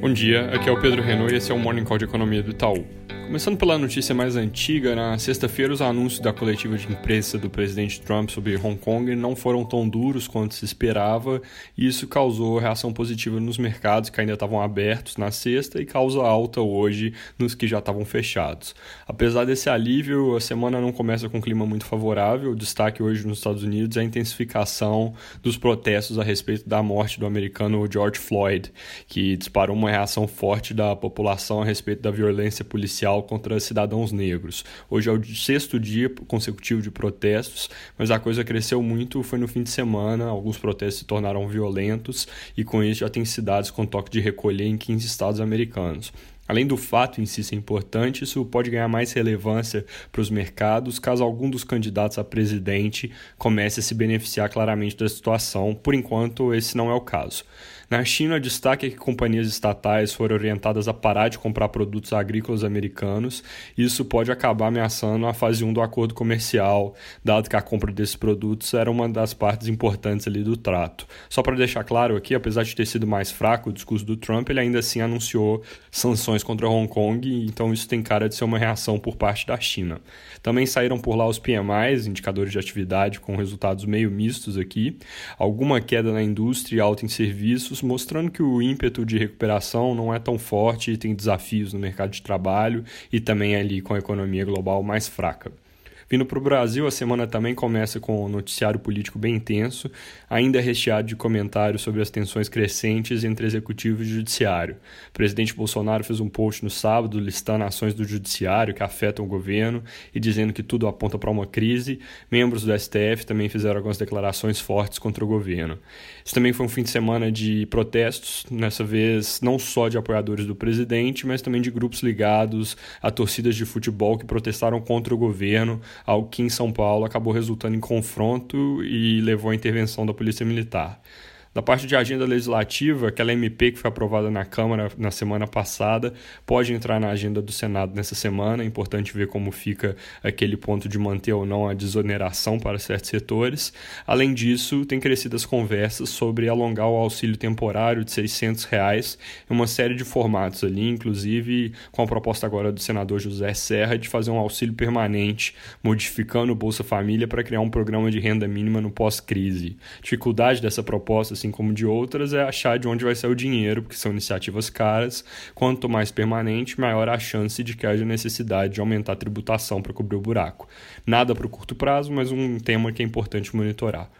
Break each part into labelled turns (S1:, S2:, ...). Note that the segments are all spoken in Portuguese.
S1: Bom dia, aqui é o Pedro Renault e esse é o Morning Call de Economia do Itaú. Começando pela notícia mais antiga, na sexta-feira os anúncios da coletiva de imprensa do presidente Trump sobre Hong Kong não foram tão duros quanto se esperava, e isso causou reação positiva nos mercados que ainda estavam abertos na sexta e causa alta hoje nos que já estavam fechados. Apesar desse alívio, a semana não começa com um clima muito favorável. O destaque hoje nos Estados Unidos é a intensificação dos protestos a respeito da morte do americano George Floyd, que disparou uma reação forte da população a respeito da violência policial contra cidadãos negros. Hoje é o sexto dia consecutivo de protestos, mas a coisa cresceu muito foi no fim de semana. Alguns protestos se tornaram violentos e com isso já tem cidades com toque de recolher em 15 estados americanos. Além do fato em si ser importante, isso pode ganhar mais relevância para os mercados caso algum dos candidatos a presidente comece a se beneficiar claramente da situação. Por enquanto, esse não é o caso. Na China, destaque é que companhias estatais foram orientadas a parar de comprar produtos agrícolas americanos. Isso pode acabar ameaçando a fase 1 do acordo comercial, dado que a compra desses produtos era uma das partes importantes ali do trato. Só para deixar claro aqui, apesar de ter sido mais fraco o discurso do Trump, ele ainda assim anunciou sanções contra Hong Kong, então isso tem cara de ser uma reação por parte da China. Também saíram por lá os PMIs, indicadores de atividade, com resultados meio mistos aqui, alguma queda na indústria e alta em serviços mostrando que o ímpeto de recuperação não é tão forte e tem desafios no mercado de trabalho e também ali com a economia global mais fraca. Vindo para o Brasil, a semana também começa com um noticiário político bem intenso, ainda recheado de comentários sobre as tensões crescentes entre executivo e judiciário. O presidente Bolsonaro fez um post no sábado listando ações do judiciário que afetam o governo e dizendo que tudo aponta para uma crise. Membros do STF também fizeram algumas declarações fortes contra o governo. Esse também foi um fim de semana de protestos, nessa vez não só de apoiadores do presidente, mas também de grupos ligados a torcidas de futebol que protestaram contra o governo, algo que em São Paulo acabou resultando em confronto e levou à intervenção da Polícia Militar. Da parte de agenda legislativa, aquela MP que foi aprovada na Câmara na semana passada pode entrar na agenda do Senado nessa semana. É importante ver como fica aquele ponto de manter ou não a desoneração para certos setores. Além disso, tem crescido as conversas sobre alongar o auxílio temporário de 600 reais em uma série de formatos ali, inclusive com a proposta agora do senador José Serra de fazer um auxílio permanente, modificando o Bolsa Família para criar um programa de renda mínima no pós-crise. Dificuldade dessa proposta, assim, assim como de outras, é achar de onde vai sair o dinheiro, porque são iniciativas caras. Quanto mais permanente, maior a chance de que haja necessidade de aumentar a tributação para cobrir o buraco. Nada para o curto prazo, mas um tema que é importante monitorar.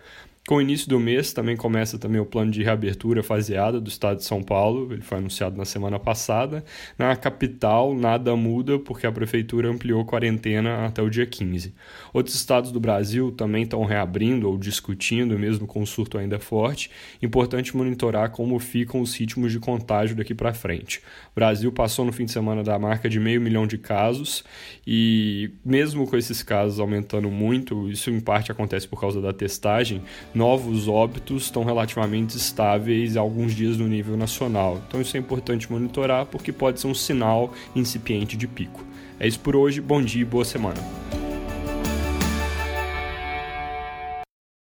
S1: Com o início do mês também começa também o plano de reabertura faseada do estado de São Paulo, ele foi anunciado na semana passada. Na capital nada muda porque a prefeitura ampliou a quarentena até o dia 15. Outros estados do Brasil também estão reabrindo ou discutindo, mesmo com o surto ainda forte. Importante monitorar como ficam os ritmos de contágio daqui para frente. O Brasil passou no fim de semana da marca de meio milhão de casos e mesmo com esses casos aumentando muito, isso em parte acontece por causa da testagem, novos óbitos estão relativamente estáveis alguns dias no nível nacional. Então isso é importante monitorar porque pode ser um sinal incipiente de pico. É isso por hoje, bom dia e boa semana.